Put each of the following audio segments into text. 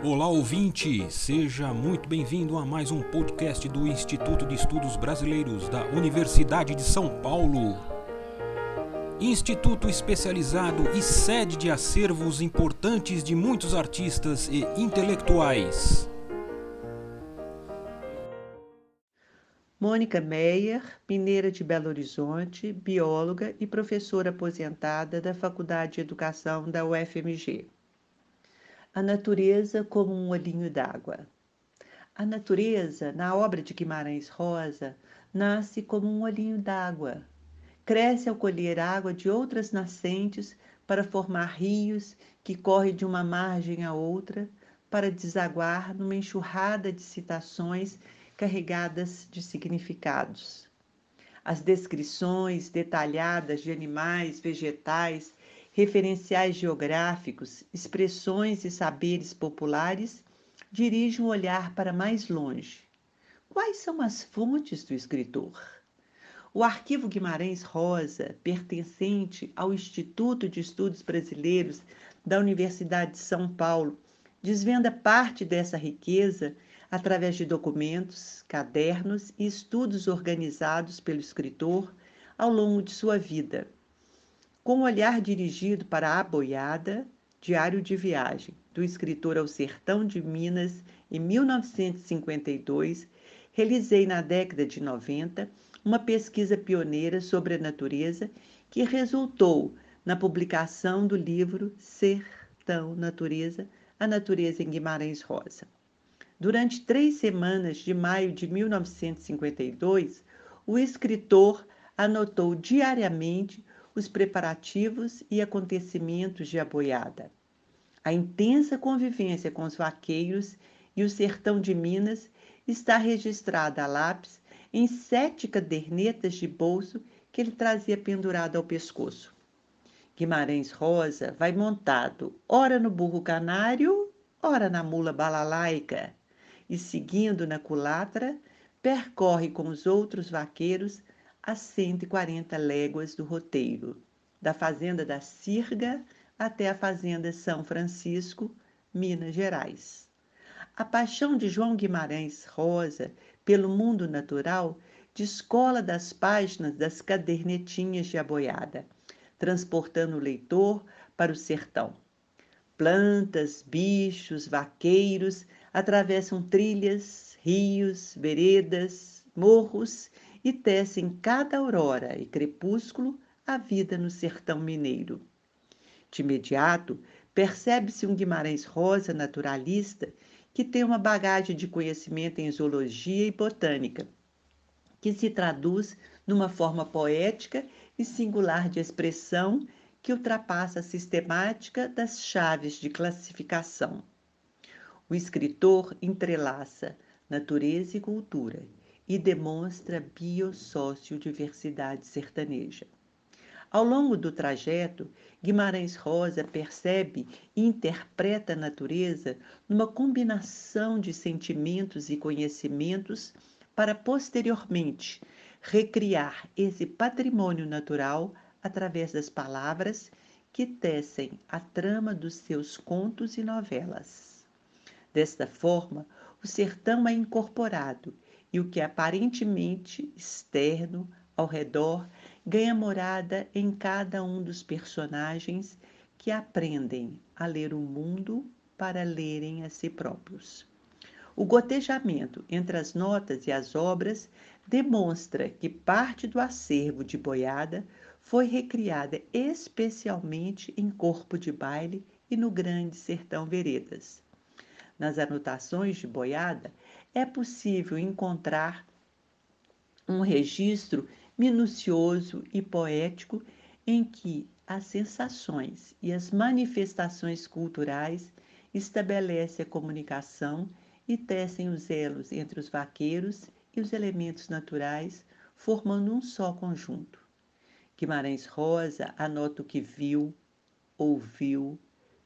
Olá ouvinte, seja muito bem-vindo a mais um podcast do Instituto de Estudos Brasileiros da Universidade de São Paulo. Instituto especializado e sede de acervos importantes de muitos artistas e intelectuais. Mônica Meyer, mineira de Belo Horizonte, bióloga e professora aposentada da Faculdade de Educação da UFMG. A natureza como um olhinho d'água. A natureza, na obra de Guimarães Rosa, nasce como um olhinho d'água. Cresce ao colher água de outras nascentes para formar rios que correm de uma margem a outra para desaguar numa enxurrada de citações carregadas de significados. As descrições detalhadas de animais, vegetais, referenciais geográficos, expressões e saberes populares dirigem o olhar para mais longe. Quais são as fontes do escritor? O Arquivo Guimarães Rosa, pertencente ao Instituto de Estudos Brasileiros da Universidade de São Paulo, desvenda parte dessa riqueza através de documentos, cadernos e estudos organizados pelo escritor ao longo de sua vida com o olhar dirigido para a boiada, Diário de Viagem, do escritor ao Sertão de Minas, em 1952, realizei na década de 90 uma pesquisa pioneira sobre a natureza que resultou na publicação do livro Sertão Natureza, a Natureza em Guimarães Rosa. Durante três semanas de maio de 1952, o escritor anotou diariamente os preparativos e acontecimentos de aboiada. A intensa convivência com os vaqueiros e o sertão de Minas está registrada a lápis em sete cadernetas de bolso que ele trazia pendurado ao pescoço. Guimarães Rosa vai montado ora no burro canário, ora na mula balalaica, e seguindo na culatra, percorre com os outros vaqueiros a 140 léguas do roteiro, da fazenda da Cirga até a fazenda São Francisco, Minas Gerais. A paixão de João Guimarães Rosa pelo mundo natural descola das páginas das cadernetinhas de aboiada, transportando o leitor para o sertão. Plantas, bichos, vaqueiros atravessam trilhas, rios, veredas, morros e tecem cada aurora e crepúsculo a vida no sertão mineiro. De imediato, percebe-se um Guimarães Rosa naturalista que tem uma bagagem de conhecimento em zoologia e botânica, que se traduz numa forma poética e singular de expressão que ultrapassa a sistemática das chaves de classificação. O escritor entrelaça natureza e cultura e demonstra biossociodiversidade sertaneja. Ao longo do trajeto, Guimarães Rosa percebe e interpreta a natureza numa combinação de sentimentos e conhecimentos para posteriormente recriar esse patrimônio natural através das palavras que tecem a trama dos seus contos e novelas. Desta forma, o sertão é incorporado e o que é aparentemente externo ao redor ganha morada em cada um dos personagens que aprendem a ler o mundo para lerem a si próprios. O gotejamento entre as notas e as obras demonstra que parte do acervo de Boiada foi recriada especialmente em Corpo de Baile e no Grande Sertão Veredas. Nas anotações de Boiada, é possível encontrar um registro minucioso e poético em que as sensações e as manifestações culturais estabelecem a comunicação e tecem os elos entre os vaqueiros e os elementos naturais, formando um só conjunto. Guimarães Rosa anota o que viu, ouviu,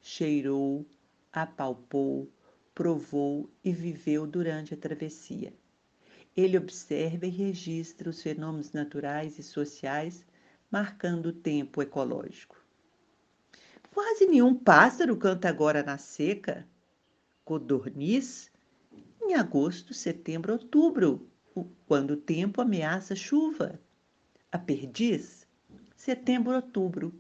cheirou, apalpou, provou e viveu durante a travessia. Ele observa e registra os fenômenos naturais e sociais, marcando o tempo ecológico. Quase nenhum pássaro canta agora na seca, codorniz em agosto, setembro, outubro, quando o tempo ameaça chuva. A perdiz, setembro, outubro.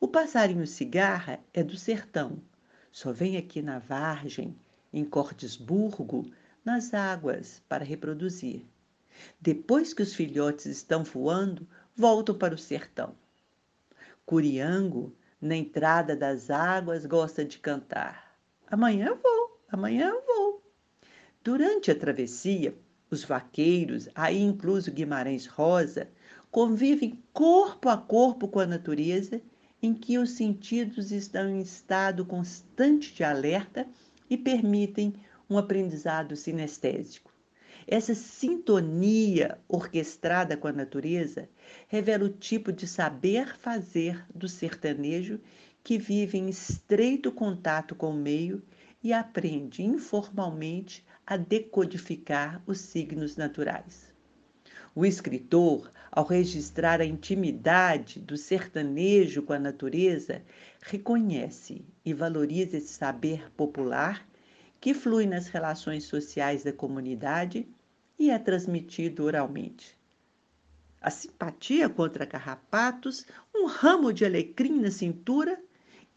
O passarinho cigarra é do sertão. Só vem aqui na Vargem, em Cordesburgo, nas águas para reproduzir. Depois que os filhotes estão voando, voltam para o sertão. Curiango, na entrada das águas, gosta de cantar. Amanhã vou, amanhã vou. Durante a travessia, os vaqueiros, aí incluso Guimarães Rosa, convivem corpo a corpo com a natureza, em que os sentidos estão em estado constante de alerta e permitem um aprendizado sinestésico. Essa sintonia orquestrada com a natureza revela o tipo de saber fazer do sertanejo que vive em estreito contato com o meio e aprende informalmente a decodificar os signos naturais. O escritor, ao registrar a intimidade do sertanejo com a natureza, reconhece e valoriza esse saber popular que flui nas relações sociais da comunidade e é transmitido oralmente. A simpatia contra carrapatos, um ramo de alecrim na cintura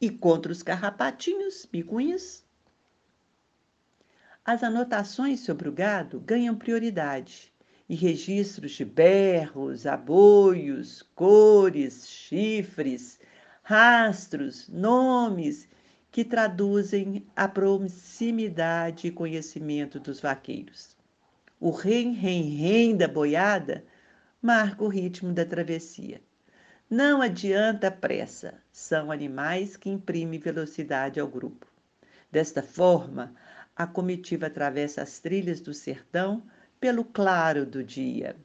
e contra os carrapatinhos, picuinhas. As anotações sobre o gado ganham prioridade e registros de berros, aboios, cores, chifres, rastros, nomes que traduzem a proximidade e conhecimento dos vaqueiros. O rem, rem, rem da boiada marca o ritmo da travessia. Não adianta pressa, são animais que imprimem velocidade ao grupo. Desta forma, a comitiva atravessa as trilhas do sertão pelo claro do dia.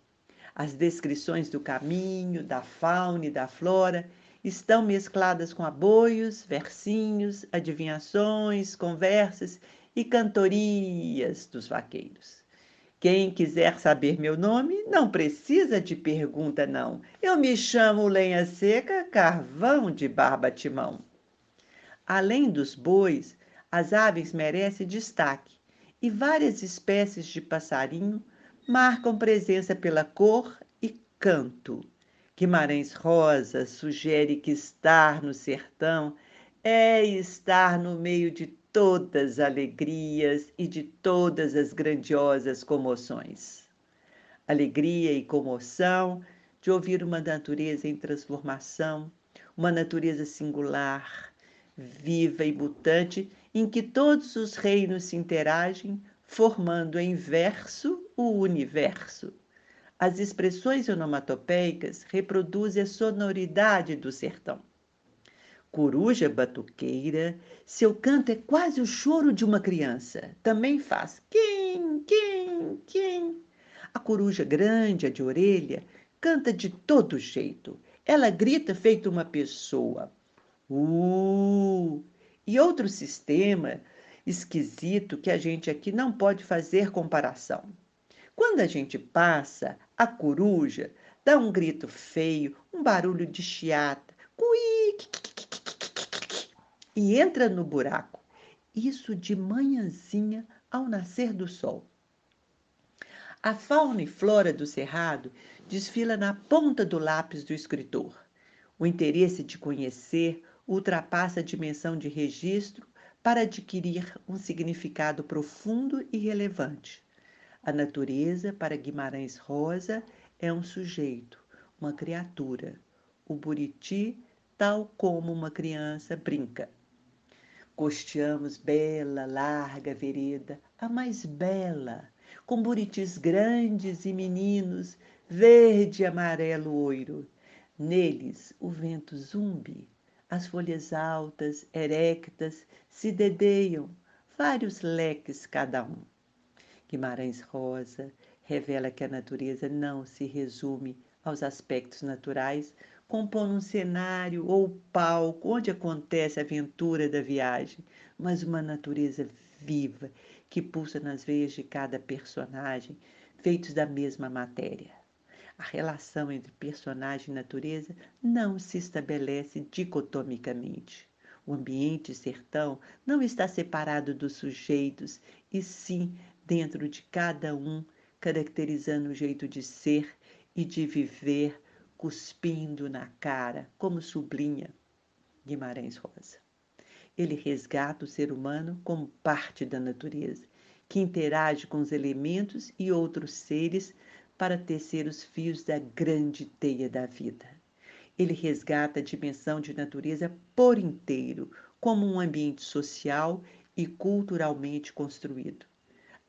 As descrições do caminho, da fauna e da flora estão mescladas com aboios, versinhos, adivinhações, conversas e cantorias dos vaqueiros. Quem quiser saber meu nome, não precisa de pergunta, não. Eu me chamo Lenha Seca, carvão de barba timão. Além dos bois, as aves merecem destaque e várias espécies de passarinho marcam presença pela cor e canto. Guimarães Rosa sugere que estar no sertão é estar no meio de todas as alegrias e de todas as grandiosas comoções. Alegria e comoção de ouvir uma natureza em transformação, uma natureza singular, viva e mutante, em que todos os reinos se interagem, formando em verso o universo. As expressões onomatopeicas reproduzem a sonoridade do sertão. Coruja batuqueira, seu canto é quase o choro de uma criança. Também faz quim, quim, quim. A coruja grande, a de orelha, canta de todo jeito. Ela grita feito uma pessoa. Uh! E outro sistema esquisito que a gente aqui não pode fazer comparação. Quando a gente passa, a coruja dá um grito feio, um barulho de chiata, cuí, e entra no buraco. Isso de manhãzinha ao nascer do sol. A fauna e flora do cerrado desfila na ponta do lápis do escritor. O interesse de conhecer ultrapassa a dimensão de registro para adquirir um significado profundo e relevante. A natureza, para Guimarães Rosa, é um sujeito, uma criatura. O buriti, tal como uma criança, brinca. Costeamos bela, larga vereda, a mais bela, com buritis grandes e meninos, verde, amarelo, oiro. Neles o vento zumbi, as folhas altas, erectas, se dedeiam, vários leques cada um. Guimarães Rosa revela que a natureza não se resume aos aspectos naturais, compondo um cenário ou palco onde acontece a aventura da viagem, mas uma natureza viva que pulsa nas veias de cada personagem, feitos da mesma matéria. A relação entre personagem e natureza não se estabelece dicotomicamente. O ambiente sertão não está separado dos sujeitos, e sim dentro de cada um, caracterizando o jeito de ser e de viver, cuspindo na cara, como sublinha Guimarães Rosa. Ele resgata o ser humano como parte da natureza, que interage com os elementos e outros seres para tecer os fios da grande teia da vida. Ele resgata a dimensão de natureza por inteiro, como um ambiente social e culturalmente construído.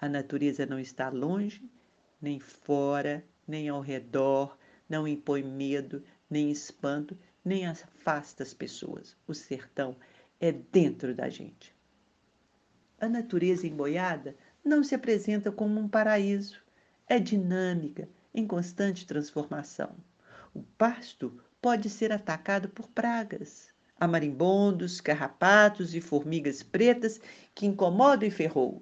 A natureza não está longe, nem fora, nem ao redor, não impõe medo, nem espanto, nem afasta as pessoas. O sertão é dentro da gente. A natureza emboiada não se apresenta como um paraíso, é dinâmica, em constante transformação. O pasto pode ser atacado por pragas, há marimbondos, carrapatos e formigas pretas que incomodam e ferroam.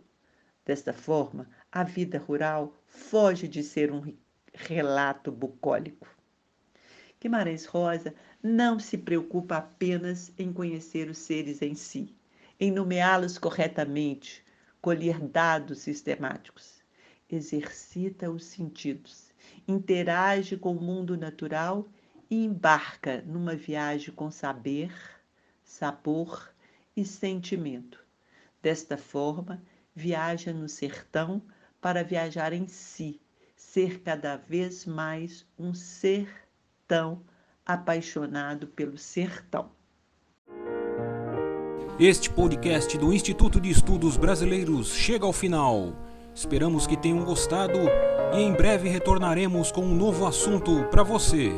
Desta forma, a vida rural foge de ser um relato bucólico. Guimarães Rosa não se preocupa apenas em conhecer os seres em si, em nomeá-los corretamente, colher dados sistemáticos. Exercita os sentidos, interage com o mundo natural e embarca numa viagem com saber, sabor e sentimento. Desta forma, viaja no sertão para viajar em si, ser cada vez mais um ser tão apaixonado pelo sertão. Este podcast do Instituto de Estudos Brasileiros chega ao final. Esperamos que tenham gostado e em breve retornaremos com um novo assunto para você.